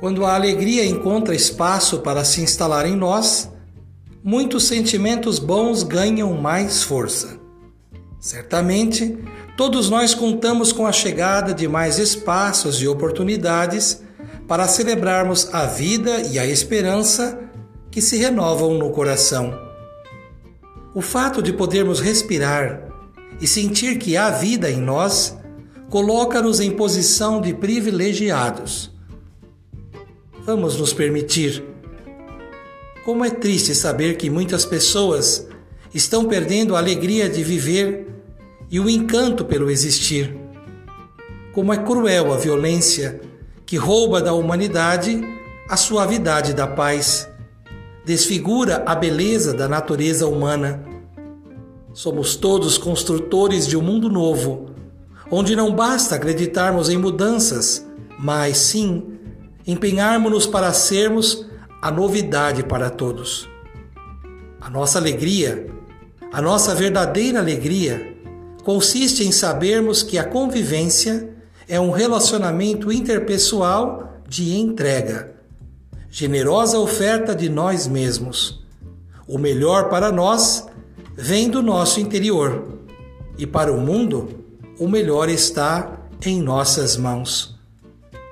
Quando a alegria encontra espaço para se instalar em nós, muitos sentimentos bons ganham mais força. Certamente, todos nós contamos com a chegada de mais espaços e oportunidades para celebrarmos a vida e a esperança que se renovam no coração. O fato de podermos respirar e sentir que há vida em nós coloca-nos em posição de privilegiados. Vamos nos permitir. Como é triste saber que muitas pessoas estão perdendo a alegria de viver e o encanto pelo existir. Como é cruel a violência que rouba da humanidade a suavidade da paz, desfigura a beleza da natureza humana. Somos todos construtores de um mundo novo, onde não basta acreditarmos em mudanças, mas sim empenharmos-nos para sermos a novidade para todos. A nossa alegria, a nossa verdadeira alegria, consiste em sabermos que a convivência é um relacionamento interpessoal de entrega, generosa oferta de nós mesmos. O melhor para nós vem do nosso interior e para o mundo, o melhor está em nossas mãos.